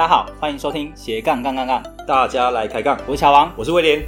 大家好，欢迎收听斜杠杠杠杠，大家来开杠，我是乔王，我是威廉。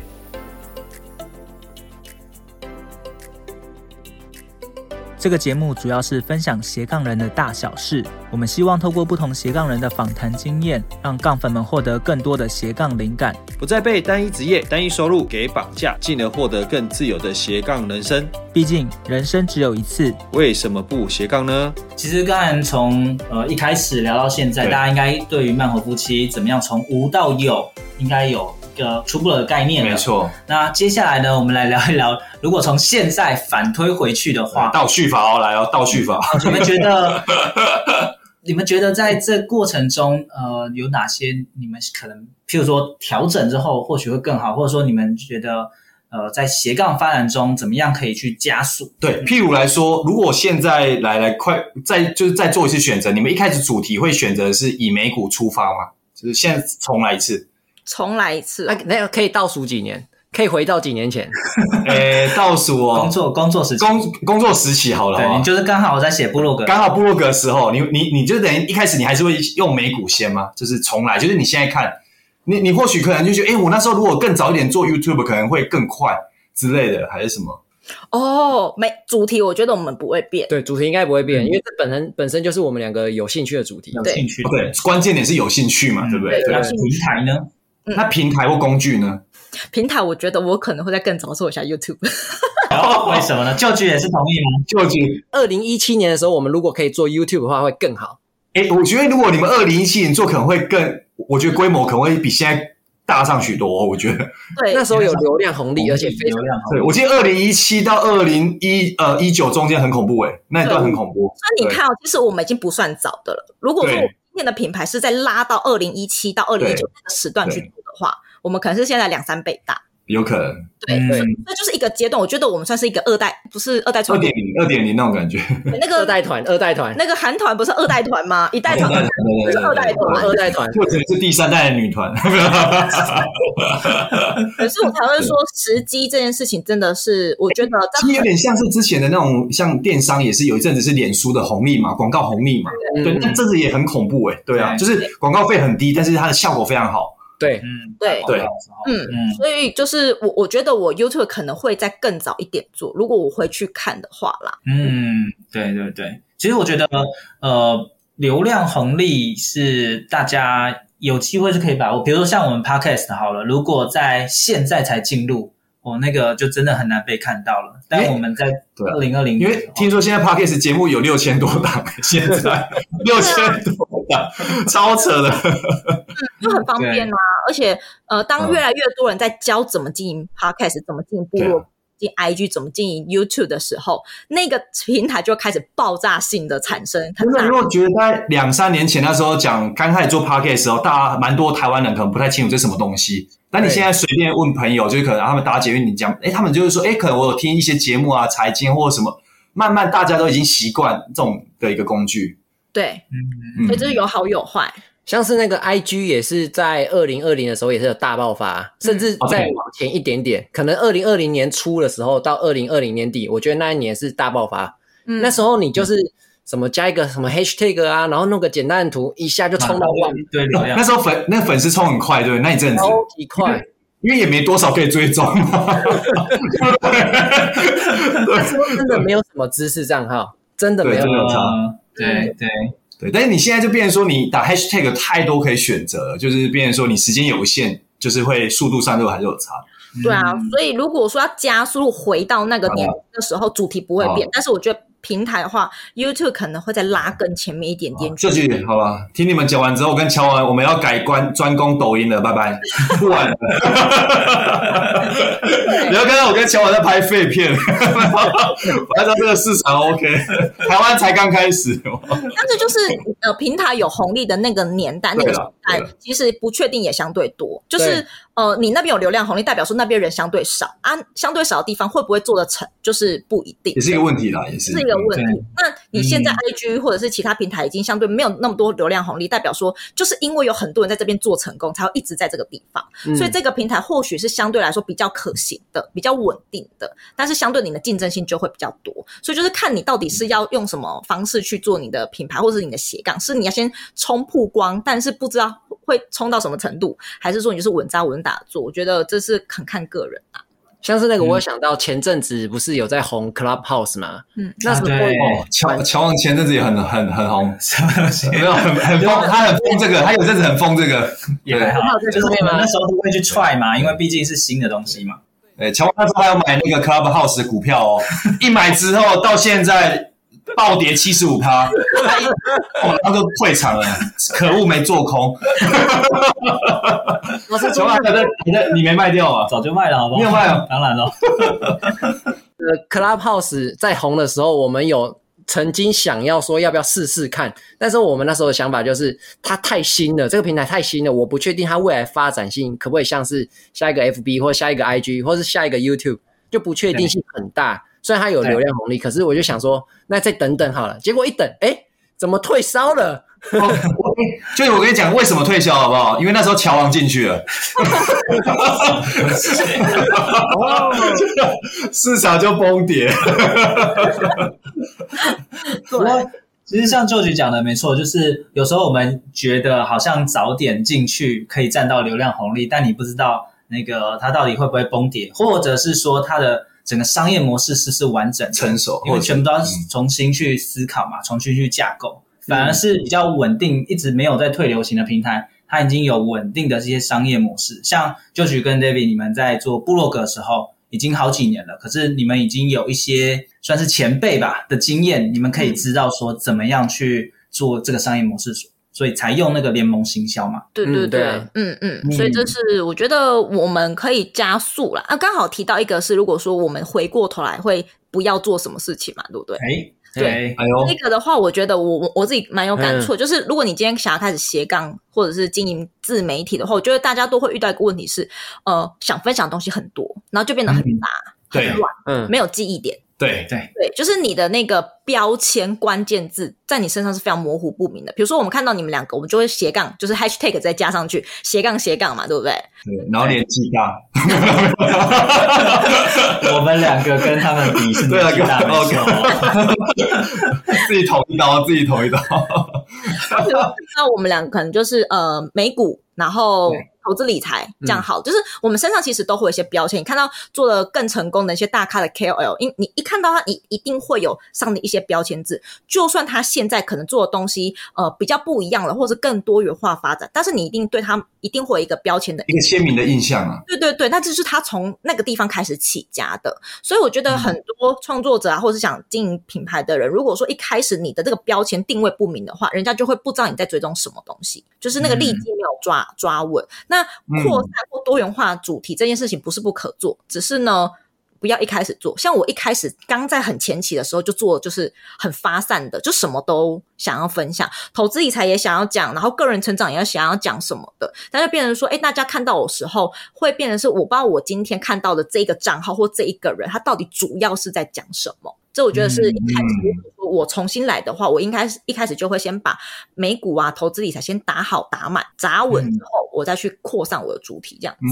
这个节目主要是分享斜杠人的大小事。我们希望透过不同斜杠人的访谈经验，让杠粉们获得更多的斜杠灵感，不再被单一职业、单一收入给绑架，进而获得更自由的斜杠人生。毕竟人生只有一次，为什么不斜杠呢？其实刚才从呃一开始聊到现在，大家应该对于慢活夫妻怎么样从无到有，应该有个初步的概念了。没错。那接下来呢，我们来聊一聊，如果从现在反推回去的话，倒叙法哦，来哦，倒叙法。你们觉得？你们觉得在这过程中，呃，有哪些你们可能，譬如说调整之后，或许会更好，或者说你们觉得，呃，在斜杠发展中，怎么样可以去加速？对，譬如来说，如果现在来来快再就是再做一次选择，你们一开始主题会选择是以美股出发吗？就是现在重来一次，重来一次，那那可以倒数几年？可以回到几年前，诶，倒数哦，工作工作时期，工工作时期好了，对，你就是刚好我在写部落格，刚好部落格的时候，你你你就等于一开始你还是会用美股先吗？就是重来，就是你现在看，你你或许可能就觉得，诶，我那时候如果更早一点做 YouTube，可能会更快之类的，还是什么？哦，没主题，我觉得我们不会变，对，主题应该不会变，嗯、因为这本身本身就是我们两个有兴趣的主题，有兴趣，对，关键点是有兴趣嘛，嗯、对不对？对，那平台呢？那平台或工具呢？平台，我觉得我可能会再更早做一下 YouTube。为什么呢？旧剧也是同意吗？旧剧，二零一七年的时候，我们如果可以做 YouTube 的话，会更好。哎，我觉得如果你们二零一七年做，可能会更，我觉得规模可能会比现在大上许多哦。我觉得，对，那时候有流量红利，而且非常流量红利。对，我记得二零一七到二零一呃一九中间很恐怖哎，那一段很恐怖。那你看哦，其实我们已经不算早的了。如果说我们今天的品牌是在拉到二零一七到二零一九那个时段去做的话，我们可能是现在两三倍大。有可能，对，那、嗯、就是一个阶段。我觉得我们算是一个二代，不是二代团，二点零，二点零那种感觉。那个二代团，二代团，那个韩团不是二代团吗？一代团，不是二代团，二代团，或者是第三代的女团。可是我才会说，时机这件事情真的是，我觉得其实有点像是之前的那种，像电商也是有一阵子是脸书的红利嘛，广告红利嘛。对，那这个也很恐怖哎。对啊，就是广告费很低，但是它的效果非常好。对，嗯，对，对，嗯嗯，所以就是我，我觉得我 YouTube 可能会再更早一点做，如果我回去看的话啦。嗯，对对对，其实我觉得，呃，流量红利是大家有机会是可以把握，比如说像我们 Podcast 好了，如果在现在才进入。哦，那个就真的很难被看到了。但我们在二零二零年，因为听说现在 Podcast 节目有六千多档，现在六千多。档，超扯的，就很方便啊。而且，呃，当越来越多人在教怎么经营 Podcast，怎么经营部落。进 IG 怎么经营 YouTube 的时候，那个平台就开始爆炸性的产生。真的，如果觉得在两三年前那时候讲刚开始做 Podcast 的时候，大家蛮多台湾人可能不太清楚这是什么东西。但你现在随便问朋友，就是可能他们打捷运，你讲，哎，他们就是说，哎，可能我有听一些节目啊，财经或者什么，慢慢大家都已经习惯这种的一个工具。对，嗯，所以就是有好有坏。像是那个 IG 也是在二零二零的时候也是有大爆发，甚至再往前一点点，可能二零二零年初的时候到二零二零年底，我觉得那一年是大爆发。嗯，那时候你就是什么加一个什么 Hashtag 啊，然后弄个简单的图，一下就冲到万。对，那时候粉那粉丝冲很快，对，那一阵子超级快，因为也没多少可以追踪。那时候真的没有什么知识账号，真的没有。对对。对，但是你现在就变成说，你打 hashtag 太多可以选择，就是变成说你时间有限，就是会速度上就还是有差。对啊，所以如果说要加速回到那个年的时候，主题不会变，但是我觉得平台的话，YouTube 可能会再拉更前面一点点。这句好吧，听你们讲完之后，我跟乔文我们要改关专攻抖音了，拜拜，不玩了。你要看到我跟乔文在拍废片，我要知道这个市场 OK，台湾才刚开始。但是就是呃，平台有红利的那个年代，那个时代其实不确定也相对多，就是。呃，你那边有流量红利，代表说那边人相对少啊，相对少的地方会不会做得成，就是不一定，也是一个问题啦，也是，是一个问题。那你现在 IG 或者是其他平台已经相对没有那么多流量红利，代表说就是因为有很多人在这边做成功，才会一直在这个地方，嗯、所以这个平台或许是相对来说比较可行的、比较稳定的，但是相对你的竞争性就会比较多。所以就是看你到底是要用什么方式去做你的品牌，或者是你的斜杠，是你要先冲曝光，但是不知道会冲到什么程度，还是说你就是稳扎稳打做，我觉得这是很看个人啊。像是那个，我有想到前阵子不是有在红 Clubhouse 吗？嗯，那时候乔乔王前阵子也很很很红，什么东西？没有很很疯，他很疯这个，他有阵子很疯这个，也还好。就是我们那时候都会去 try 嘛，因为毕竟是新的东西嘛。对，乔王那时候还有买那个 Clubhouse 的股票哦，一买之后到现在。暴跌七十五趴，哦，那个退场了，可恶，没做空。我是做空的，你的你没卖掉啊？早就卖了，好不好？没有卖啊，当然了。呃，Clubhouse 在红的时候，我们有曾经想要说要不要试试看，但是我们那时候的想法就是它太新了，这个平台太新了，我不确定它未来发展性可不可以像是下一个 FB 或下一个 IG 或是下一个 YouTube，就不确定性很大。虽然它有流量红利，可是我就想说，那再等等好了。结果一等，哎，怎么退烧了？就我跟你讲，为什么退烧好不好？因为那时候乔王进去了，市场就崩跌。不过，其实像 George 讲的没错，就是有时候我们觉得好像早点进去可以占到流量红利，但你不知道那个它到底会不会崩跌，或者是说它的。整个商业模式是是完整成熟，因为全部都要重新去思考嘛，重新去架构。反而是比较稳定，一直没有在退流行的平台，它已经有稳定的这些商业模式。像 Josh 跟 David，你们在做部落格的时候，已经好几年了，可是你们已经有一些算是前辈吧的经验，你们可以知道说怎么样去做这个商业模式。所以才用那个联盟行销嘛？对对对，嗯嗯，嗯，所以这是我觉得我们可以加速了啊！刚好提到一个是，如果说我们回过头来会不要做什么事情嘛，对不对？哎，对，哎呦，那个的话，我觉得我我我自己蛮有感触，就是如果你今天想要开始斜杠或者是经营自媒体的话，我觉得大家都会遇到一个问题是，呃，想分享的东西很多，然后就变得很杂、很乱，嗯，没有记忆点。对对对，就是你的那个标签关键字在你身上是非常模糊不明的。比如说，我们看到你们两个，我们就会斜杠，就是 hashtag 再加上去，斜杠斜杠嘛，对不对？对，然后年纪大，我们两个跟他们比是年纪大没错，自己捅一刀，自己捅一刀。那我们两个可能就是呃美股，然后。投资理财这样好，嗯，就是我们身上其实都会有一些标签。你看到做的更成功的一些大咖的 KOL，因你一看到他，你一定会有上的一些标签字。就算他现在可能做的东西呃比较不一样了，或是更多元化发展，但是你一定对他一定会有一个标签的一个鲜明的印象啊。对对对，那这是他从那个地方开始起家的。所以我觉得很多创作者啊，或者是想经营品牌的人，如果说一开始你的这个标签定位不明的话，人家就会不知道你在追踪什么东西，就是那个利基没有抓抓稳。那扩散或多元化主题这件事情不是不可做，只是呢，不要一开始做。像我一开始刚在很前期的时候就做，就是很发散的，就什么都想要分享，投资理财也想要讲，然后个人成长也要想要讲什么的。但就变成说，哎，大家看到我时候，会变成是我不知道我今天看到的这个账号或这一个人，他到底主要是在讲什么。这我觉得是一开始，我重新来的话，我应该是一开始就会先把美股啊、投资理财先打好打满、砸稳之后，我再去扩散我的主题，这样子。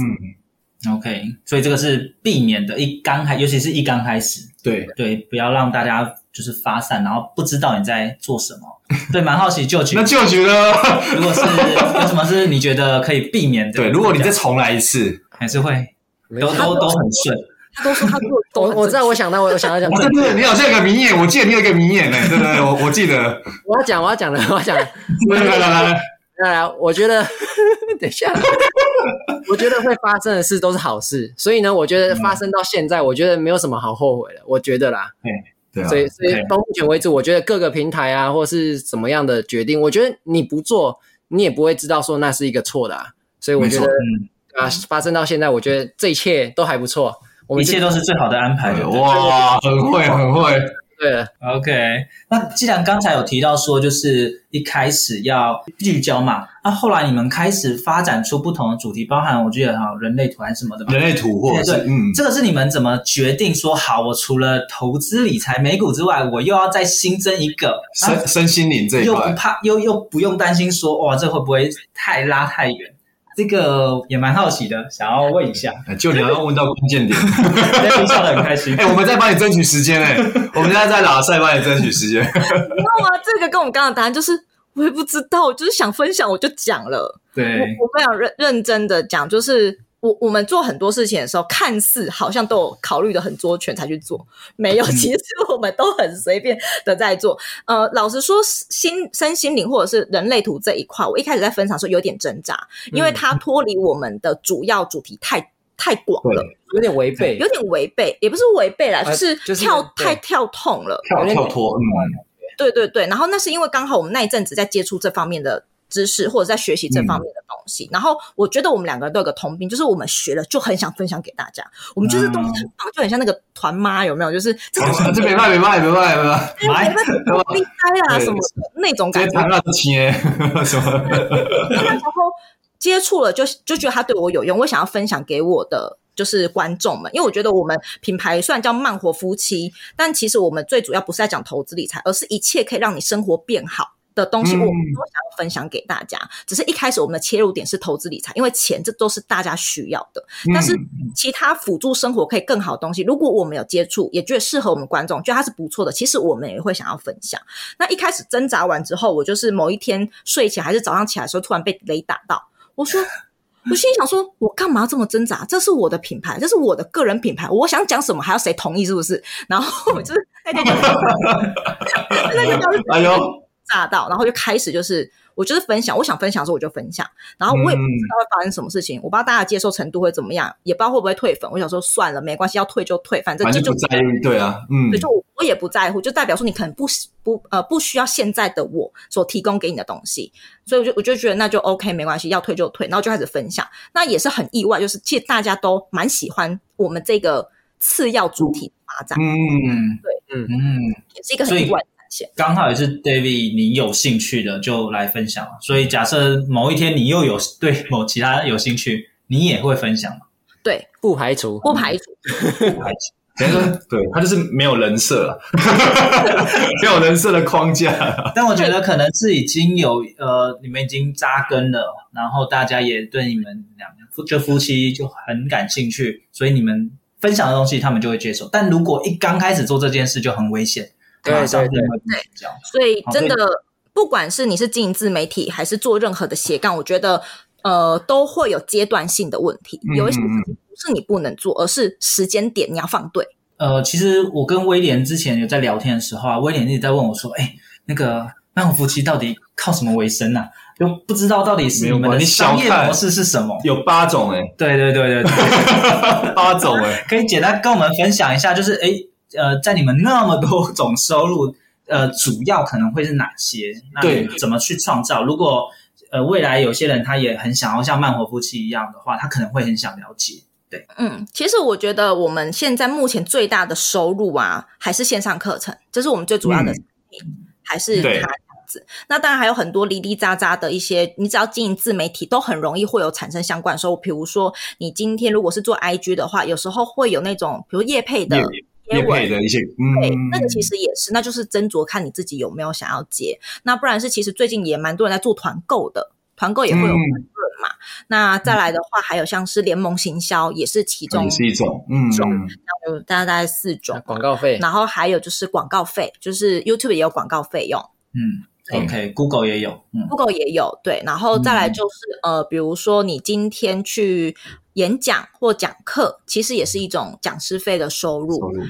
嗯，OK，所以这个是避免的，一刚开，尤其是一刚开始，对。对，不要让大家就是发散，然后不知道你在做什么。对，蛮好奇就觉那就觉得，如果是有什么是你觉得可以避免的？对，如果你再重来一次，还是会都都都很顺。他都说他做，我我知道，我想到，我想到讲，对对，你好像有个名言，我记得你有一个名言呢，对对对，我我记得，我要讲，我要讲了，我要讲，来来来来来，我觉得，等一下，我觉得会发生的事都是好事，所以呢，我觉得发生到现在，我觉得没有什么好后悔的，我觉得啦，对啊，所以所以到目前为止，我觉得各个平台啊，或是怎么样的决定，我觉得你不做，你也不会知道说那是一个错的啊。所以我觉得啊，发生到现在，我觉得这一切都还不错。我们一切都是最好的安排的。哇，很会很会，对了，OK，那既然刚才有提到说，就是一开始要聚焦嘛，那后来你们开始发展出不同的主题，包含我记得哈人类图还是什么的吧。人类图或者是对对嗯，这个是你们怎么决定说好？我除了投资理财美股之外，我又要再新增一个，那身身心灵这一块又不，怕，又又不用担心说哇，这会不会太拉太远？这个也蛮好奇的，想要问一下。就你要问到关键点。David 笑得很开心。哎，我们在帮你争取时间哎，我们现在在拉赛帮你争取时间。你知道吗？这个跟我们刚刚的答案就是，我也不知道，我就是想分享，我就讲了。我对，我非常认认真的讲，就是我我们做很多事情的时候，看似好像都有考虑的很周全才去做，没有，其实我们都很随便的在做。呃，老实说，心身心灵或者是人类图这一块，我一开始在分享的时候有点挣扎，因为它脱离我们的主要主题太太广了，有点违背，有点违背，也不是违背啦，呃就是就是跳太跳痛了。跳跳脱，嗯，对对对，然后那是因为刚好我们那一阵子在接触这方面的知识，或者在学习这方面的东西。然后我觉得我们两个人都有个通病，就是我们学了就很想分享给大家。我们就是东西很棒，就很像那个团妈有没有？就是这没卖没卖没卖没卖，哎没办法厉害 啊什么的那种感觉。这些谈到切什么？然后接触了就就觉得他对我有用，我想要分享给我的就是观众们，因为我觉得我们品牌虽然叫慢活夫妻，但其实我们最主要不是在讲投资理财，而是一切可以让你生活变好的东西，我们都想要分享给大家。只是一开始我们的切入点是投资理财，因为钱这都是大家需要的，但是其他辅助生活可以更好的东西，如果我们有接触，也觉得适合我们观众，觉得它是不错的，其实我们也会想要分享。那一开始挣扎完之后，我就是某一天睡前还是早上起来的时候，突然被雷打到。我说，我心里想说，我干嘛要这么挣扎？这是我的品牌，这是我的个人品牌，我想讲什么还要谁同意？是不是？然后我就是那天就那天就是哎呦，炸到，然后就开始就是我就是分享，我想分享的时候我就分享，然后我也不知道会发生什么事情，我不知道大家接受程度会怎么样，也不知道会不会退粉。我想说算了，没关系，要退就退，反正反这就对啊，嗯。对，，就我我也不在乎，就代表说你可能不不呃不需要现在的我所提供给你的东西，所以我就我就觉得那就 OK 没关系，要退就退，然后就开始分享。那也是很意外，就是其实大家都蛮喜欢我们这个次要主题的发展，嗯，嗯，对嗯。嗯，也是一个很意外现。刚好也是 David 你有兴趣的就来分享。所以假设某一天你又有对某其他有兴趣，你也会分享吗？对，不排除不排除。等于说，对他就是没有人设了，没有人设的框架，但我觉得可能是已经有呃，你们已经扎根了，然后大家也对你们两夫就夫妻就很感兴趣，所以你们分享的东西他们就会接受。但如果一刚开始做这件事就很危险，对对对所以真的，不管是你是经营自媒体，还是做任何的斜杠，我觉得呃都会有阶段性的问题。有一些事情不是你不能做，而是时间点你要放对。呃，其实我跟威廉之前有在聊天的时候啊，威廉一直在问我说：“哎，那个慢活夫妻到底靠什么为生啊？就不知道到底是你们的你小看商业模式是什么？”有八种哎，对对对对对，八种哎，可以简单跟我们分享一下，就是哎呃，在你们那么多种收入，呃，主要可能会是哪些？那对怎么去创造？如果呃未来有些人他也很想要像慢活夫妻一样的话，他可能会很想了解。对嗯，其实我觉得我们现在目前最大的收入啊，还是线上课程，这是我们最主要的产品，还是它对这样子。那当然还有很多哩哩杂杂的一些，你只要经营自媒体，都很容易会有产生相关收入。比如说，你今天如果是做 IG 的话，有时候会有那种，比如业配的业业配的一些，对，嗯，那个其实也是，那就是斟酌看你自己有没有想要接。那不然是其实最近也蛮多人在做团购的，团购也会有利润嘛。那再来的话，还有像是联盟行销，也是其中也是一种，嗯，种有大概大概四种广告费，然后还有就是广告费，就是 YouTube 也有广告费用嗯，OK，Google 也有，嗯，Google 也有，对，然后再来就是、呃，比如说你今天去演讲或讲课，其实也是一种讲师费的收入，收入。然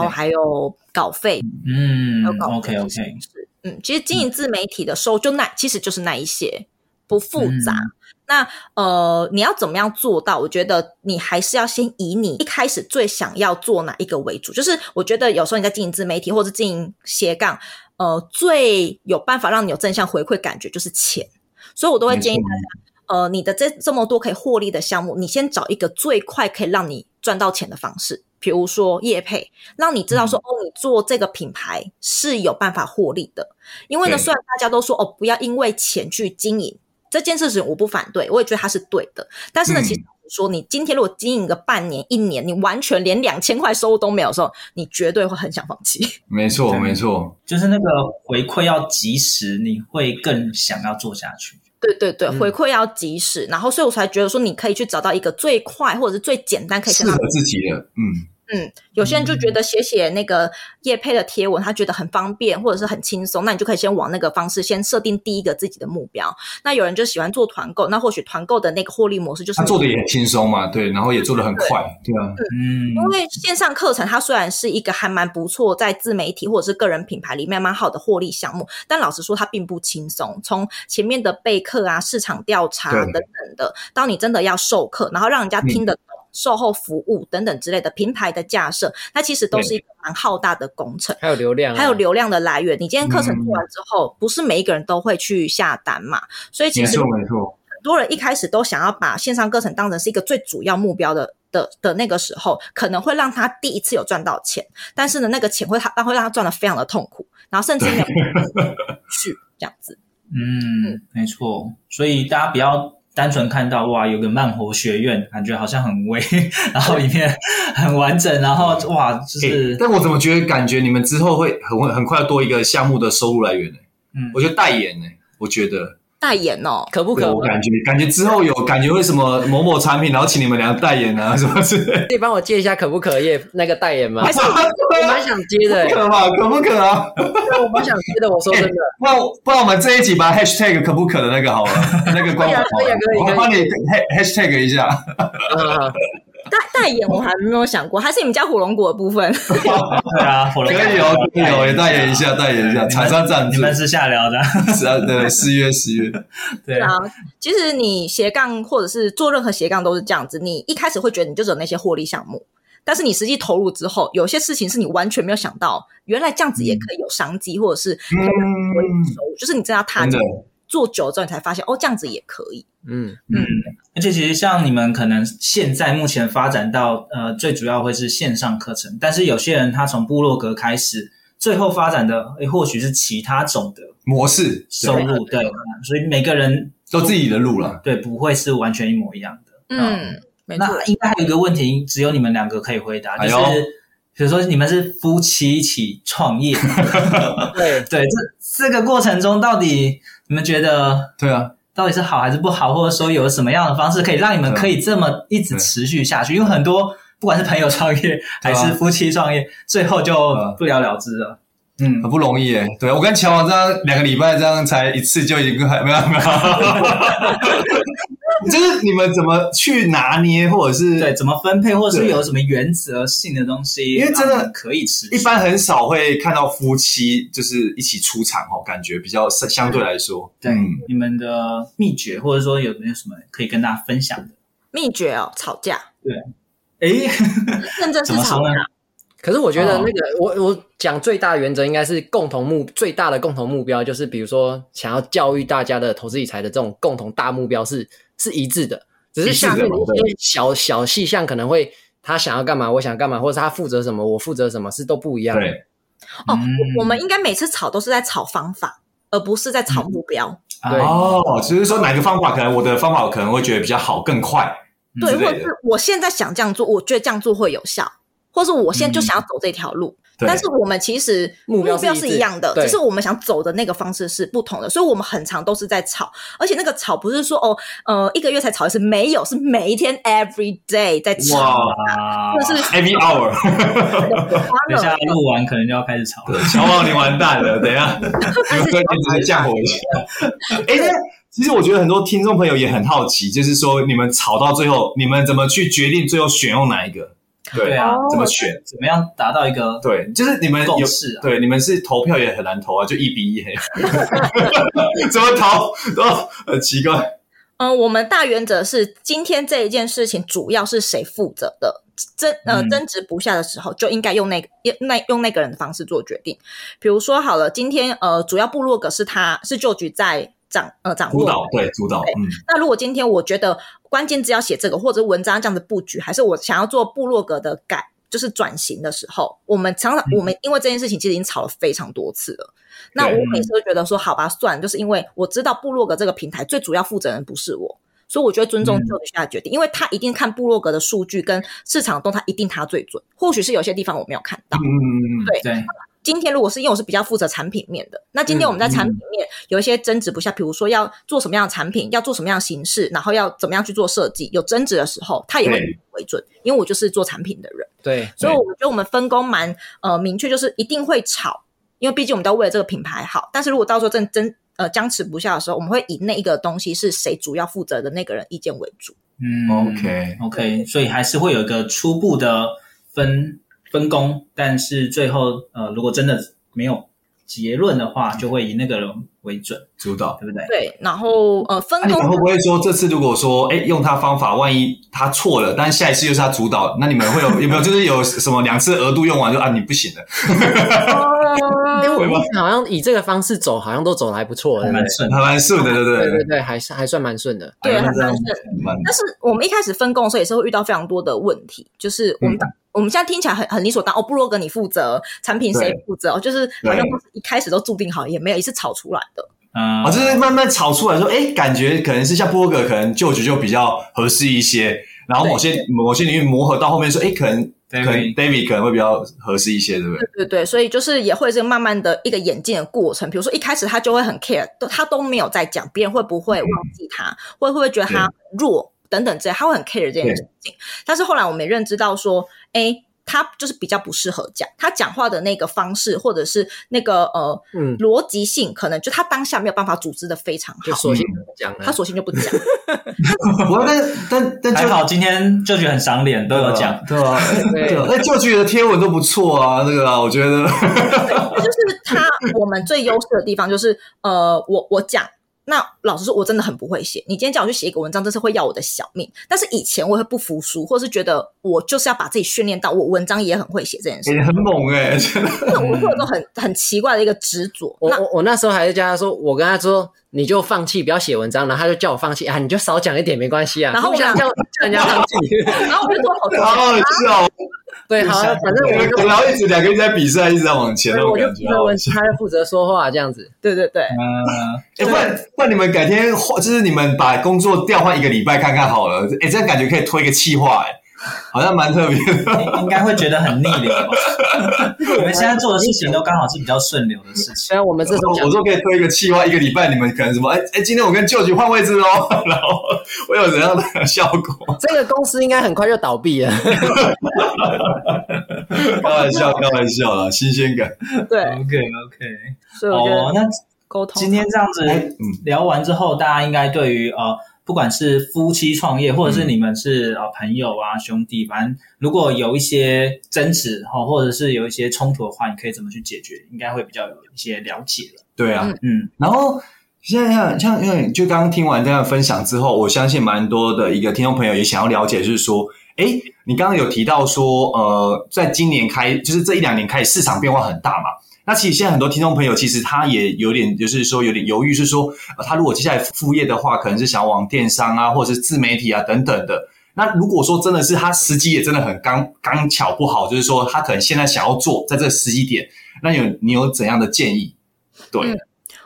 后还有稿费，嗯还有稿费，OK OK，是嗯，其实经营自媒体的收入就那其实就是那一些，不复杂。嗯、那呃，你要怎么样做到？我觉得你还是要先以你一开始最想要做哪一个为主。就是我觉得有时候你在经营自媒体或者经营斜杠，呃，最有办法让你有正向回馈感觉就是钱。所以我都会建议大家，呃，你的这这么多可以获利的项目，你先找一个最快可以让你赚到钱的方式。比如说业配，让你知道说、嗯、哦，你做这个品牌是有办法获利的。因为呢，虽然大家都说哦，不要因为钱去经营这件事情，我不反对，我也觉得它是对的。但是呢，嗯、其实说你今天如果经营个半年、一年，你完全连两千块收入都没有的时候，你绝对会很想放弃。没错，没错，就是那个回馈要及时，你会更想要做下去。对对对，回馈要及时，嗯、然后所以我才觉得说，你可以去找到一个最快或者是最简单可以适合自己的，嗯。嗯，有些人就觉得写写那个叶配的贴文，他觉得很方便或者是很轻松，那你就可以先往那个方式先设定第一个自己的目标。那有人就喜欢做团购，那或许团购的那个获利模式就是他做的也很轻松嘛，对，然后也做的很快，对，对啊，嗯，因为线上课程它虽然是一个还蛮不错，在自媒体或者是个人品牌里面蛮好的获利项目，但老实说它并不轻松。从前面的备课啊、市场调查等等的，当你真的要授课，然后让人家听得懂。嗯售后服务等等之类的平台的架设，它其实都是一个蛮浩大的工程。还有流量，还有流量的来源。你今天课程做完之后，不是每一个人都会去下单嘛？所以其实没错，很多人一开始都想要把线上课程当成是一个最主要目标的的的那个时候，可能会让他第一次有赚到钱，但是呢，那个钱会他会让他赚的非常的痛苦，然后甚至没有去这样子。嗯，没错。所以大家不要。单纯看到哇，有个慢活学院，感觉好像很威，然后里面很完整，然后哇，就是、欸。但我怎么觉得感觉你们之后会很很快多一个项目的收入来源呢？嗯，我觉得代言呢，我觉得。代言哦，可不可？我感觉感觉之后有感觉为什么某某产品，然后请你们俩代言啊，什么之类？可以帮我接一下可不可业那个代言吗？还是我蛮想接的，可吗？可不可啊？我蛮想接的，我说真的。不然不然我们这一集把 hashtag 可不可的那个好了，那个官网，可以可以，我帮你 hashtag 一下。代代言我还没有想过，还是你们家火龙果的部分？对啊，火龙果可以哦，可以哦，也代言一下，代言一下，厂商赞助，你们是下聊的，是啊，对，私约私约。对。啊，其实你斜杠或者是做任何斜杠都是这样子，你一开始会觉得你就只有那些获利项目，但是你实际投入之后，有些事情是你完全没有想到，原来这样子也可以有商机，或者是嗯，就是你真的要踏进做久了之后，你才发现哦，这样子也可以。嗯。嗯，而且其实像你们可能现在目前发展到呃，最主要会是线上课程，但是有些人他从部落格开始，最后发展的诶或许是其他种的模式收入，对，所以每个人都自己的路了，对，不会是完全一模一样的。嗯，那应该还有一个问题，只有你们两个可以回答，就是比如说你们是夫妻一起创业，对。对，这这个过程中到底你们觉得对啊？到底是好还是不好，或者说有什么样的方式可以让你们可以这么一直持续下去？因为很多不管是朋友创业还是夫妻创业，最后就不了了之了。嗯，很不容易诶。对，我跟乔王这样两个礼拜这样才一次就已经还没有没有。就是你们怎么去拿捏，或者是对怎么分配，或者是有什么原则性的东西？因为真的可以吃，一般很少会看到夫妻就是一起出场哦，感觉比较相对来说。对，你们的秘诀，或者说有没有什么可以跟大家分享的秘诀哦？吵架。对，哎，认真是吵架。可是我觉得那个，我我讲最大的原则应该是共同目最大的共同目标，就是比如说想要教育大家的投资理财的这种共同大目标是。是一致的，只是下面的一些小小细项可能会他想要干嘛，我想干嘛，或者是他负责什么，我负责什么，是都不一样的。对哦，我们应该每次吵都是在吵方法，而不是在吵目标。对哦，只是说哪个方法可能我的方法可能会觉得比较好，更快。对，或者是我现在想这样做，我觉得这样做会有效，或是我现在就想要走这条路。但是我们其实目标是一样的，只是我们想走的那个方式是不同的，所以我们很常都是在吵，而且那个吵不是说哦，呃，一个月才吵一次，没有，是每一天 every day 在吵，哇，就是 every hour。等一下录完可能就要开始吵了，小王你完蛋了，等一下 你们哥直接降火一下。哎，那其实我觉得很多听众朋友也很好奇，就是说你们吵到最后，你们怎么去决定最后选用哪一个？对啊，怎么选？怎么样达到一个对，就是你们有共识啊对，你们是投票也很难投啊，就一比一，怎么投都很奇怪。嗯，我们大原则是今天这一件事情主要是谁负责的，争呃争执不下的时候，就应该用那个用那用那个人的方式做决定。比如说好了，今天呃主要部落格是他是旧局在掌呃掌握主导对主导，嗯。那如果今天我觉得关键字要写这个，或者文章这样的布局，还是我想要做部落格的改，就是转型的时候，我们常常、嗯、我们因为这件事情其实已经吵了非常多次了。那我每次都觉得说，好吧，算，就是因为我知道部落格这个平台最主要负责人不是我，所以我觉得尊重旧局下的决定，嗯、因为他一定看部落格的数据跟市场动态，他一定他最准。或许是有些地方我没有看到，嗯嗯嗯，对对。今天如果是因为我是比较负责产品面的，那今天我们在产品面有一些争执不下，比如说要做什么样的产品，要做什么样的形式，然后要怎么样去做设计，有争执的时候，他也会以为准，因为我就是做产品的人。对，所以我觉得我们分工蛮呃明确，就是一定会吵。因为毕竟我们都为了这个品牌好，但是如果到时候真真呃僵持不下的时候，我们会以那一个东西是谁主要负责的那个人意见为主。嗯，OK OK，所以还是会有一个初步的分分工，但是最后呃，如果真的没有结论的话，就会以那个人为准主导，对不对？对，然后呃，分工、啊、你们会不会说这次如果说哎用他方法，万一他错了，但下一次又是他主导，那你们会有有没有就是有什么两次额度用完就啊你不行了？因为我们好像以这个方式走，好像都走的还不错，还蛮顺，还蛮顺的，对对对对对，还是还算蛮顺的，对，还蛮顺。但是我们一开始分工的时候也是会遇到非常多的问题，就是我们、嗯、我们现在听起来很很理所当然，哦，布洛格你负责，产品谁负责？就是好像一开始都注定好，也没有一次炒出来的。嗯，啊，就是慢慢炒出来说，哎，感觉可能是像部落格，可能旧局就比较合适一些，然后某些某些领域磨合到后面说，哎，可能。可能 David 可能会比较合适一些，对不对？对对对，所以就是也会是慢慢的一个演进的过程。比如说一开始他就会很 care，都他都没有在讲别人会不会忘记他，嗯、会会不会觉得他弱等等之类，他会很 care 这件事情。但是后来我们也认知到说，哎。他就是比较不适合讲，他讲话的那个方式，或者是那个呃，嗯，逻辑性，可能就他当下没有办法组织的非常好，索性不讲，他索性就不讲。不过但但但还好，今天旧局很赏脸，都有讲，对吧？对，那旧局的贴文都不错啊，那个啊，我觉得，就是他我们最优势的地方，就是呃，我我讲。那老实说，我真的很不会写。你今天叫我去写一个文章，这是会要我的小命。但是以前我会不服输，或是觉得我就是要把自己训练到我文章也很会写这件事。你很猛哎、欸！那我会有个很很奇怪的一个执着。我我我那时候还是叫他说，我跟他说，你就放弃，不要写文章。然后他就叫我放弃啊，你就少讲一点没关系啊。然后我想叫叫人家放弃，然后我就说好，好好笑。对，好，反正我们然后一直两个人在比赛，一直在往前，我就负责问，他就负责说话这样子。对对对，嗯，哎，换换你们改天换，就是你们把工作调换一个礼拜看看好了。哎，这样感觉可以推一个气话，哎。好像蛮特别的，应该会觉得很逆流吧。你们现在做的事情都刚好是比较顺流的事情。虽然我们这种，我说可以推一个计划，一个礼拜你们可能什么？哎哎，今天我跟旧局换位置哦，然后会有怎样的效果？这个公司应该很快就倒闭了。开玩笑，开玩笑啦，新鲜感。对，OK OK。所以我觉得哦，那沟通今天这样子聊完之后，大家应该对于呃。不管是夫妻创业，或者是你们是啊朋友啊兄弟，反正如果有一些争执哈，或者是有一些冲突的话，你可以怎么去解决？应该会比较有一些了解了。对啊，嗯。然后现在像像因为就刚刚听完这样分享之后，我相信蛮多的一个听众朋友也想要了解，就是说，哎，你刚刚有提到说，呃，在今年开，就是这一两年开始，市场变化很大嘛。那其实现在很多听众朋友其实他也有点，就是说有点犹豫，是说，呃，他如果接下来副业的话，可能是想往电商啊，或者是自媒体啊等等的。那如果说真的是他时机也真的很刚刚巧不好，就是说他可能现在想要做，在这个时机点，那有你有怎样的建议？对，嗯，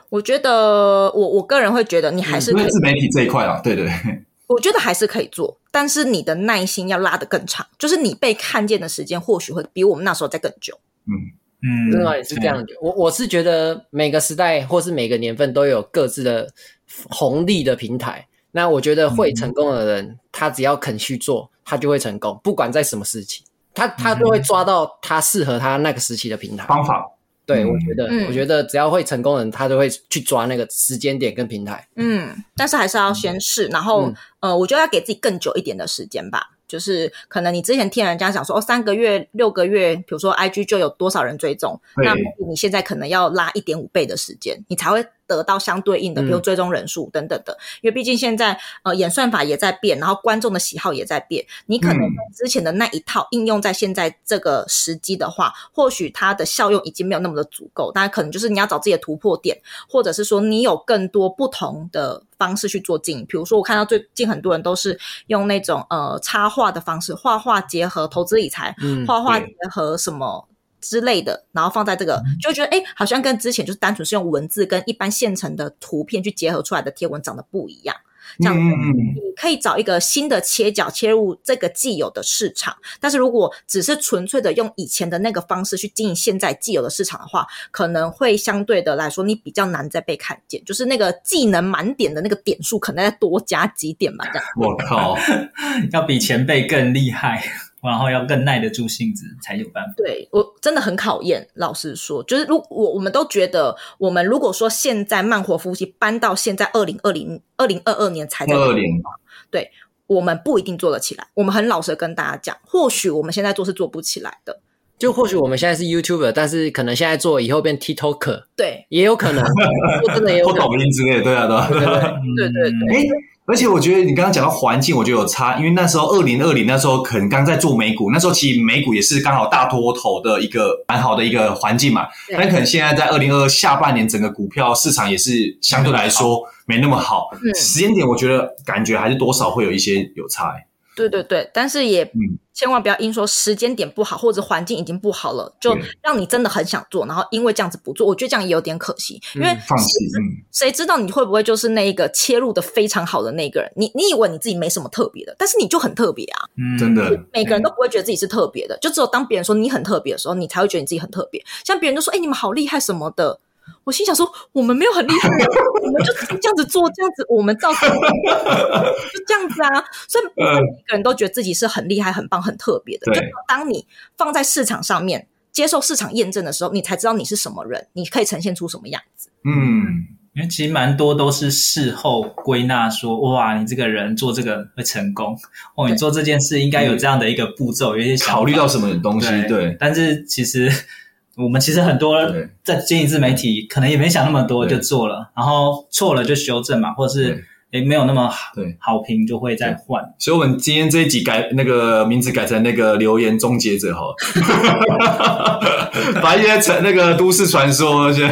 我觉得我我个人会觉得你还是因为自媒体这一块啊，对对对，我觉得还是可以做，但是你的耐心要拉得更长，就是你被看见的时间或许会比我们那时候再更久。嗯。嗯，另外也是这样。我我是觉得每个时代或是每个年份都有各自的红利的平台。那我觉得会成功的人，嗯、他只要肯去做，他就会成功。不管在什么时期，他他都会抓到他适合他那个时期的平台方法。对，我觉得，嗯、我觉得只要会成功的人，他都会去抓那个时间点跟平台。嗯，但是还是要先试，然后、嗯、呃，我觉得要给自己更久一点的时间吧。就是可能你之前听人家讲说哦，三个月、六个月，比如说 IG 就有多少人追踪，那你现在可能要拉一点五倍的时间，你才会得到相对应的，比如追踪人数等等的。嗯、因为毕竟现在呃演算法也在变，然后观众的喜好也在变，你可能之前的那一套应用在现在这个时机的话，或许它的效用已经没有那么的足够，当然可能就是你要找自己的突破点，或者是说你有更多不同的方式去做经营。比如说我看到最近很多人都是用那种呃插画的方式，画画结合投资理财，画画结合什么之类的，然后放在这个，就觉得哎，好像跟之前就是单纯是用文字跟一般现成的图片去结合出来的贴文长得不一样。这样子，你可以找一个新的切角切入这个既有的市场。但是如果只是纯粹的用以前的那个方式去经营现在既有的市场的话，可能会相对的来说，你比较难再被看见。就是那个技能满点的那个点数，可能要多加几点吧。这样，我靠，要比前辈更厉害。然后要更耐得住性子才有办法。对，我真的很考验。老实说，就是如我我们都觉得，我们如果说现在慢活夫妻搬到现在二零二零二零二二年才在二零，对，我们不一定做得起来。我们很老实跟大家讲，或许我们现在做是做不起来的。就或许我们现在是 YouTuber，但是可能现在做以后变 TikToker，对，也有可能，真的也有抖音之类的，对啊，对对对对对对。欸而且我觉得你刚刚讲到环境，我觉得有差，因为那时候二零二零那时候可能刚在做美股，那时候其实美股也是刚好大多头的一个蛮好的一个环境嘛。但可能现在在二零二二下半年，整个股票市场也是相对来说没那么好。嗯，时间点我觉得感觉还是多少会有一些有差。对对对，但是也千万不要因说时间点不好或者环境已经不好了，就让你真的很想做，然后因为这样子不做，我觉得这样也有点可惜。因为放弃，嗯，谁知道你会不会就是那一个切入的非常好的那个人？你你以为你自己没什么特别的，但是你就很特别啊！嗯，真的，每个人都不会觉得自己是特别的，就只有当别人说你很特别的时候，你才会觉得你自己很特别。像别人就说：“哎，你们好厉害什么的。”我心想说，我们没有很厉害，我们就这样子做，这样子我们照顾，就这样子啊。所以每个人都觉得自己是很厉害、很棒、很特别的。对就当你放在市场上面接受市场验证的时候，你才知道你是什么人，你可以呈现出什么样子。嗯，因为其实蛮多都是事后归纳说，哇，你这个人做这个会成功，哦，你做这件事应该有这样的一个步骤，有些考虑到什么东西，对。对但是其实。我们其实很多在经营自媒体，可能也没想那么多就做了，然后错了就修正嘛，或者是诶没有那么好好评就会再换。所以，我们今天这一集改那个名字改成那个留言终结者好了，把一些成那个都市传说那些。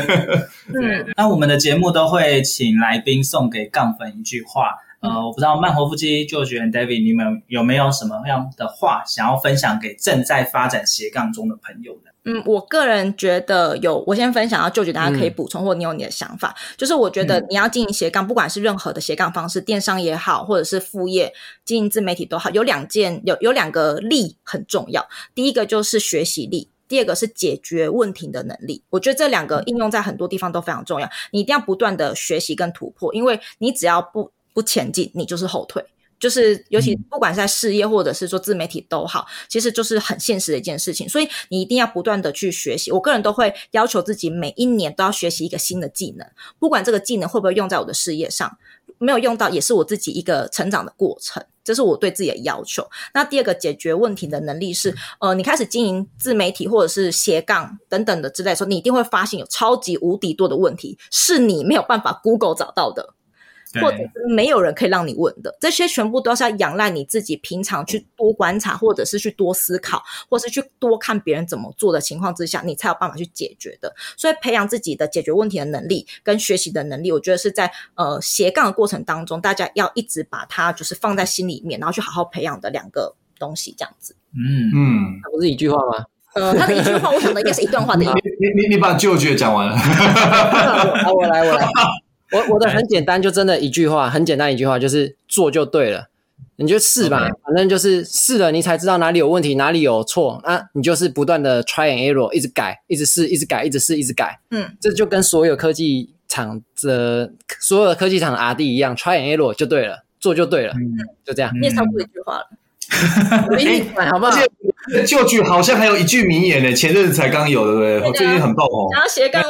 嗯，那我们的节目都会请来宾送给杠粉一句话。呃，我不知道慢活夫妻 George 和 David，你们有没有什么样的话想要分享给正在发展斜杠中的朋友呢？嗯，我个人觉得有，我先分享，然后 George 大家可以补充，嗯、或你有你的想法。就是我觉得你要经营斜杠，嗯、不管是任何的斜杠方式，电商也好，或者是副业经营自媒体都好，有两件有有两个力很重要。第一个就是学习力，第二个是解决问题的能力。我觉得这两个应用在很多地方都非常重要。你一定要不断的学习跟突破，因为你只要不不前进，你就是后退。就是，尤其不管是在事业或者是说自媒体都好，其实就是很现实的一件事情。所以你一定要不断的去学习。我个人都会要求自己每一年都要学习一个新的技能，不管这个技能会不会用在我的事业上，没有用到也是我自己一个成长的过程。这是我对自己的要求。那第二个解决问题的能力是，呃，你开始经营自媒体或者是斜杠等等的之类的时候，你一定会发现有超级无敌多的问题是你没有办法 Google 找到的。或者是没有人可以让你问的，这些全部都是要仰赖你自己平常去多观察，或者是去多思考，或是去多看别人怎么做的情况之下，你才有办法去解决的。所以培养自己的解决问题的能力跟学习的能力，我觉得是在呃斜杠的过程当中，大家要一直把它就是放在心里面，然后去好好培养的两个东西，这样子。嗯嗯，那不是一句话吗？呃，他的一句话，我想的应该是一段话的意思。你你你把旧句讲完了。好，我来，我来。我我的很简单，就真的一句话，很简单一句话，就是做就对了。你就试吧，反正就是试了，你才知道哪里有问题，哪里有错。那你就是不断的 try and error，一直改，一直试，一直改，一直试，一直改。嗯，这就跟所有科技厂的所有的科技厂的 RD 一样，try and error 就对了，做就对了，嗯就这样。你也唱过一句话了，哎，好不好？旧句好像还有一句名言呢，前阵子才刚有的，对不对？最近很爆红。然后斜杠吗？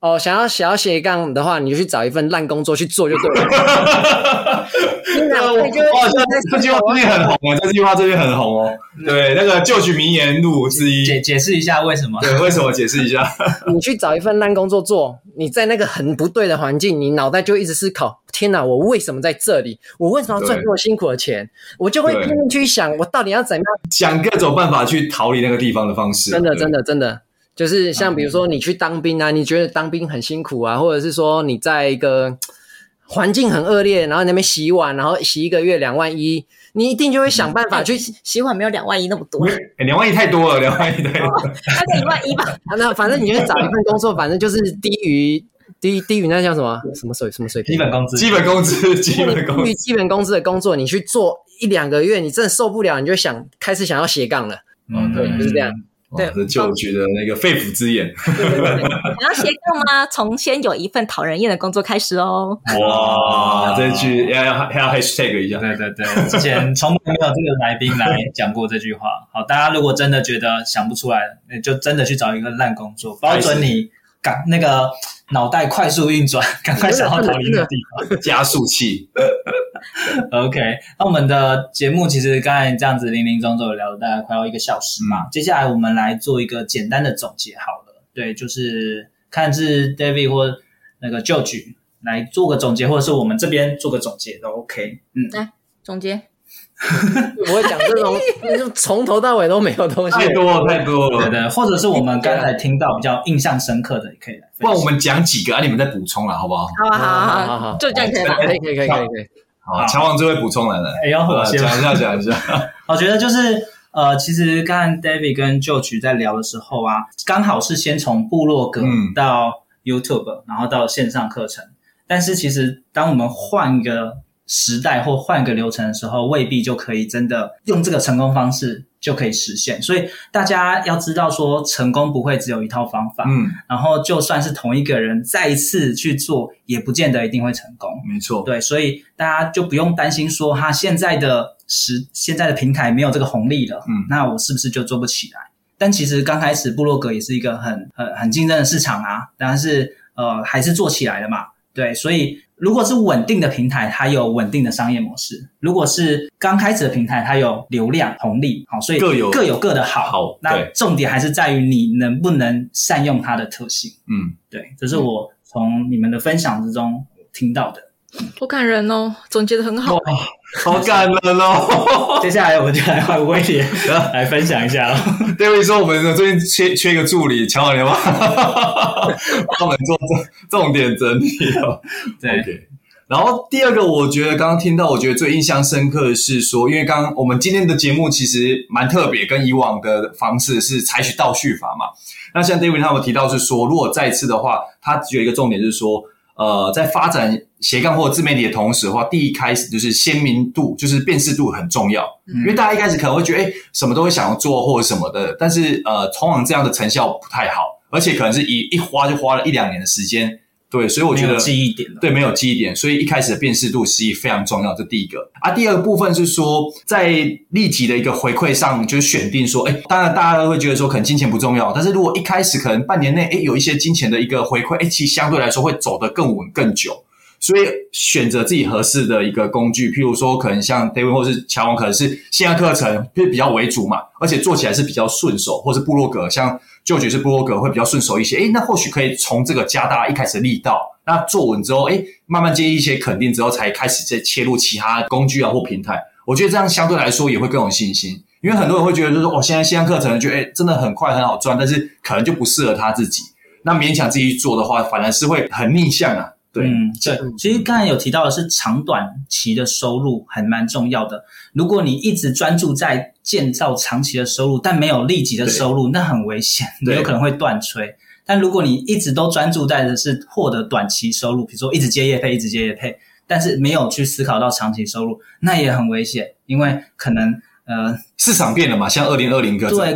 哦，想要想要斜杠的话，你就去找一份烂工作去做就对了。对啊，我好像这句话最近很红啊，这句话最近很红哦。对，那个旧曲名言录之一，解解释一下为什么？对，为什么解释一下？你去找一份烂工作做，你在那个很不对的环境，你脑袋就一直思考：天哪，我为什么在这里？我为什么要赚这么辛苦的钱？我就会拼命去想，我到底要怎么样？想各种办法去逃离那个地方的方式。真的，真的，真的。就是像比如说你去当兵啊，你觉得当兵很辛苦啊，或者是说你在一个 环境很恶劣，然后你那边洗碗，然后洗一个月两万一，你一定就会想办法去洗碗，没有两万一那么多，两万一太多了，两万一太多了，大概一万一吧。那反正你就找一份工作，反正就是低于 低低于那叫什么什么水什么水平？基本工资，基本工资，基本工资，低于基本工资的工作，你去做一两个月，你真的受不了，你就想开始想要斜杠了。嗯，对，就是这样。对，这就觉得那个肺腑之言。你 要斜杠吗？从先有一份讨人厌的工作开始哦。哇，这句要要要 hashtag 一下。对对对，之前从来没有这个来宾来讲过这句话。好，大家如果真的觉得想不出来，那就真的去找一个烂工作，保准你赶那个脑袋快速运转，赶快想要逃离的地方，加速器。OK，那我们的节目其实刚才这样子零零总总聊了大概快要一个小时嘛，嗯、接下来我们来做一个简单的总结好了。对，就是看是 David 或那个 George 来做个总结，或者是我们这边做个总结都 OK。嗯，来总结。我会讲这种 就从头到尾都没有东西，太多了太多了。对对，或者是我们刚才听到比较印象深刻的，也可以来。不然我们讲几个啊，你们再补充了，好不好？好啊好啊好好好，就这样可以吧？可以可以可以可以。好，乔王就会补充来了。哎，要讲一下，讲一下。我觉得就是，呃，其实刚才 David 跟 George 在聊的时候啊，刚好是先从部落格到 YouTube，嗯，然后到线上课程。但是其实，当我们换一个时代或换个流程的时候，未必就可以真的用这个成功方式。就可以实现，所以大家要知道说，成功不会只有一套方法。嗯，然后就算是同一个人再一次去做，也不见得一定会成功。没错，对，所以大家就不用担心说，他现在的时现在的平台没有这个红利了。嗯，那我是不是就做不起来？但其实刚开始部落格也是一个很很很竞争的市场啊，但是呃还是做起来了嘛。对，所以。如果是稳定的平台，它有稳定的商业模式；如果是刚开始的平台，它有流量红利。好，所以各有各有各的好。好，那重点还是在于你能不能善用它的特性。嗯，对，这是我从你们的分享之中听到的。好感人哦，总结的很好。好感人哦！接下来我们就来换威廉来分享一下。David 说：“我们最近缺缺一个助理，乔老牛 帮我们做重重点整理哦。”对。Okay. 然后第二个，我觉得刚刚听到，我觉得最印象深刻的是说，因为刚刚我们今天的节目其实蛮特别，跟以往的方式是采取倒叙法嘛。那像 David 他们提到是说，如果再次的话，他有一个重点就是说。呃，在发展斜杠或者自媒体的同时的话，第一开始就是鲜明度，就是辨识度很重要。嗯，因为大家一开始可能会觉得，哎，什么都会想要做或者什么的，但是呃，通常这样的成效不太好，而且可能是一一花就花了一两年的时间。对，所以我觉得记忆点对，没有记忆点，所以一开始的辨识度实际非常重要。这第一个啊，第二个部分是说，在立即的一个回馈上，就是选定说，哎，当然大家都会觉得说，可能金钱不重要，但是如果一开始可能半年内，哎，有一些金钱的一个回馈，哎，其实相对来说会走得更稳更久。所以选择自己合适的一个工具，譬如说，可能像 David 或是乔王，可能是线上课程会比较为主嘛，而且做起来是比较顺手，或是部落格，像。就觉得是部落格会比较顺手一些，诶，那或许可以从这个加大一开始力道，那做稳之后，诶，慢慢接一些肯定之后，才开始再切入其他工具啊或平台。我觉得这样相对来说也会更有信心，因为很多人会觉得就是，哦，现在线上课程觉得诶真的很快很好赚，但是可能就不适合他自己。那勉强自己去做的话，反而是会很逆向啊。对，嗯，对，其实刚才有提到的是长短期的收入还蛮重要的。如果你一直专注在建造长期的收入，但没有立即的收入，那很危险，你有可能会断炊。但如果你一直都专注在的是获得短期收入，比如说一直接业配，一直接业配，但是没有去思考到长期收入，那也很危险，因为可能呃市场变了嘛，像二零二零个对，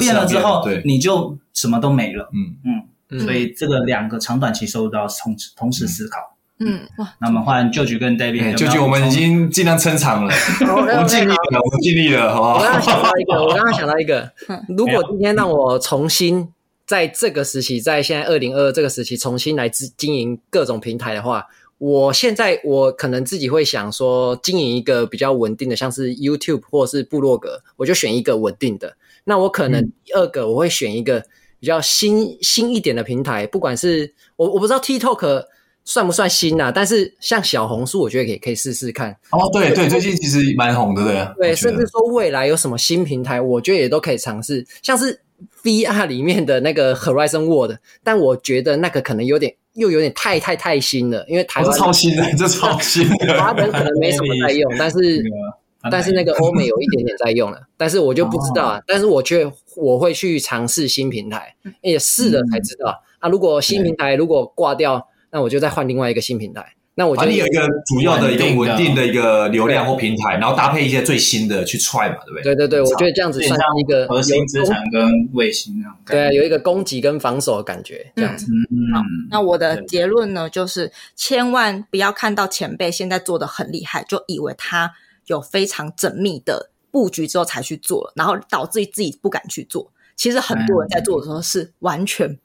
变了之后，对，你就什么都没了。嗯嗯。所以这个两个长短期收入都要同时同时思考。嗯，哇，那我们换 George 跟 David。George 我们已经尽量撑场了，我们尽力了，我们尽力了，好不好？我刚刚想到一个，我刚刚想到一个，如果今天让我重新在这个时期，在现在二零二二这个时期，重新来经经营各种平台的话，我现在我可能自己会想说，经营一个比较稳定的，像是 YouTube 或是部落格，我就选一个稳定的。那我可能第二个我会选一个比较新新一点的平台，不管是我我不知道 TikTok 算不算新啊，但是像小红书，我觉得可以可以试试看。哦，对对，最近其实蛮红的，对。对，甚至说未来有什么新平台，我觉得也都可以尝试，像是 VR 里面的那个 Horizon World，但我觉得那个可能有点又有点太太太新了，因为台湾超新的，这超新的，华人可能没什么在用，但是。但是那个欧美有一点点在用了，但是我就不知道啊。但是我觉得我会去尝试新平台，也试了才知道啊。如果新平台如果挂掉，那我就再换另外一个新平台。那我觉得你有一个主要的一个稳定的一个流量或平台，然后搭配一些最新的去踹嘛，对不对？对对对，我觉得这样子算是一个核心资产跟卫星那种。对啊，有一个攻击跟防守的感觉，这样子。好，那我的结论呢，就是千万不要看到前辈现在做的很厉害，就以为他。有非常缜密的布局之后才去做，然后导致于自己不敢去做。其实很多人在做的时候是完全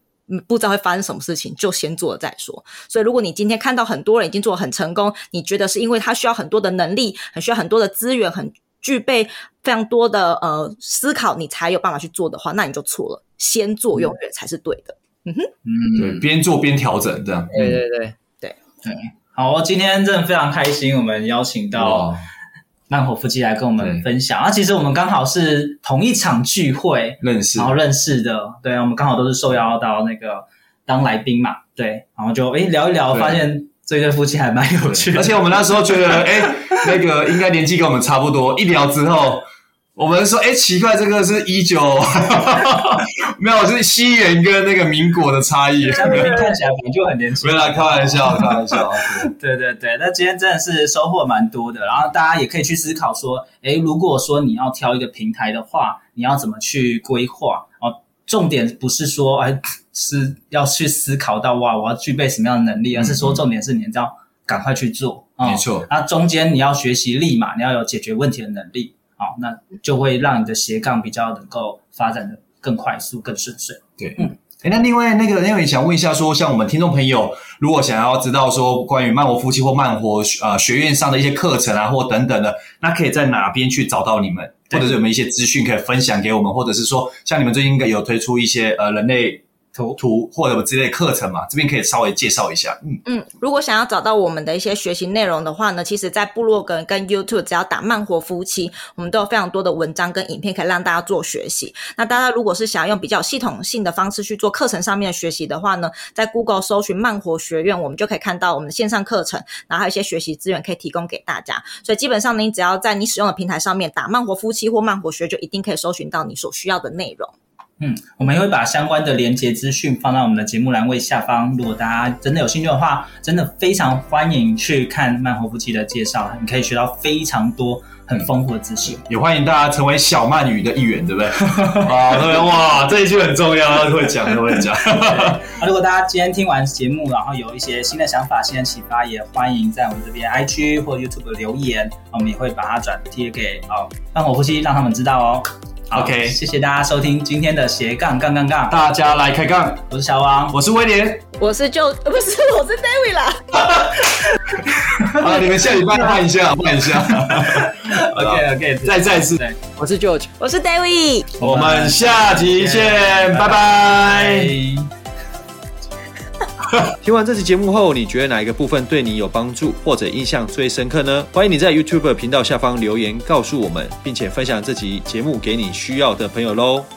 不知道会发生什么事情，就先做了再说。所以如果你今天看到很多人已经做得很成功，你觉得是因为他需要很多的能力，很需要很多的资源，很具备非常多的呃思考，你才有办法去做的话，那你就错了。先做永远才是对的。嗯哼，嗯，对，边做边调整这样。对对对对对。好，今天真的非常开心，我们邀请到。慢火夫妻来跟我们分享。啊，其实我们刚好是同一场聚会认识，然后认识的，对，我们刚好都是受邀到那个当来宾嘛，对，然后就诶聊一聊，发现这对夫妻还蛮有趣的，而且我们那时候觉得，诶那个应该年纪跟我们差不多，一聊之后。我们说，哎，奇怪，这个是一九，没有，就是西元跟那个民国的差异。看起来你就很年轻。没啦开玩笑，开玩笑。对对对，那今天真的是收获蛮多的。然后大家也可以去思考说，哎，如果说你要挑一个平台的话，你要怎么去规划？哦，重点不是说，哎，是要去思考到哇，我要具备什么样的能力，而是说重点是你要赶快去做。没错。那中间你要学习立马，你要有解决问题的能力。好，那就会让你的斜杠比较能够发展的更快速、更顺遂。对，嗯，诶，那另外那个，因为想问一下说，说像我们听众朋友，如果想要知道说关于漫活夫妻或慢活呃学院上的一些课程啊，或等等的，那可以在哪边去找到你们，或者是有没有一些资讯可以分享给我们，或者是说像你们最近应该有推出一些呃人类。图图或者之类课程嘛，这边可以稍微介绍一下。嗯嗯，如果想要找到我们的一些学习内容的话呢，其实，在部落格跟 YouTube 只要打慢活夫妻，我们都有非常多的文章跟影片可以让大家做学习。那大家如果是想要用比较系统性的方式去做课程上面的学习的话呢，在 Google 搜寻慢活学院，我们就可以看到我们的线上课程，然后还有一些学习资源可以提供给大家。所以基本上呢，你只要在你使用的平台上面打慢活夫妻或慢活学，就一定可以搜寻到你所需要的内容。嗯，我们也会把相关的连结资讯放到我们的节目栏位下方。如果大家真的有兴趣的话，真的非常欢迎去看慢活夫妻的介绍，你可以学到非常多很丰富的资讯。也欢迎大家成为小慢语的一员，对不对？啊，对，哇，这一句很重要，会讲，会讲。那如果大家今天听完节目，然后有一些新的想法、新的启发，也欢迎在我们这边 IG 或 YouTube 留言，我们也会把它转贴给哦慢活夫妻，让他们知道哦。OK，谢谢大家收听今天的斜杠杠杠杠，大家来开杠。我是小王，我是威廉，我是就 不是我是 David 啦。好，你们下礼拜换一下，换一下。OK OK，再再次，我是 George，我是 David，我们下集见，拜拜。听完这期节目后，你觉得哪一个部分对你有帮助或者印象最深刻呢？欢迎你在 YouTube 频道下方留言告诉我们，并且分享这期节目给你需要的朋友喽。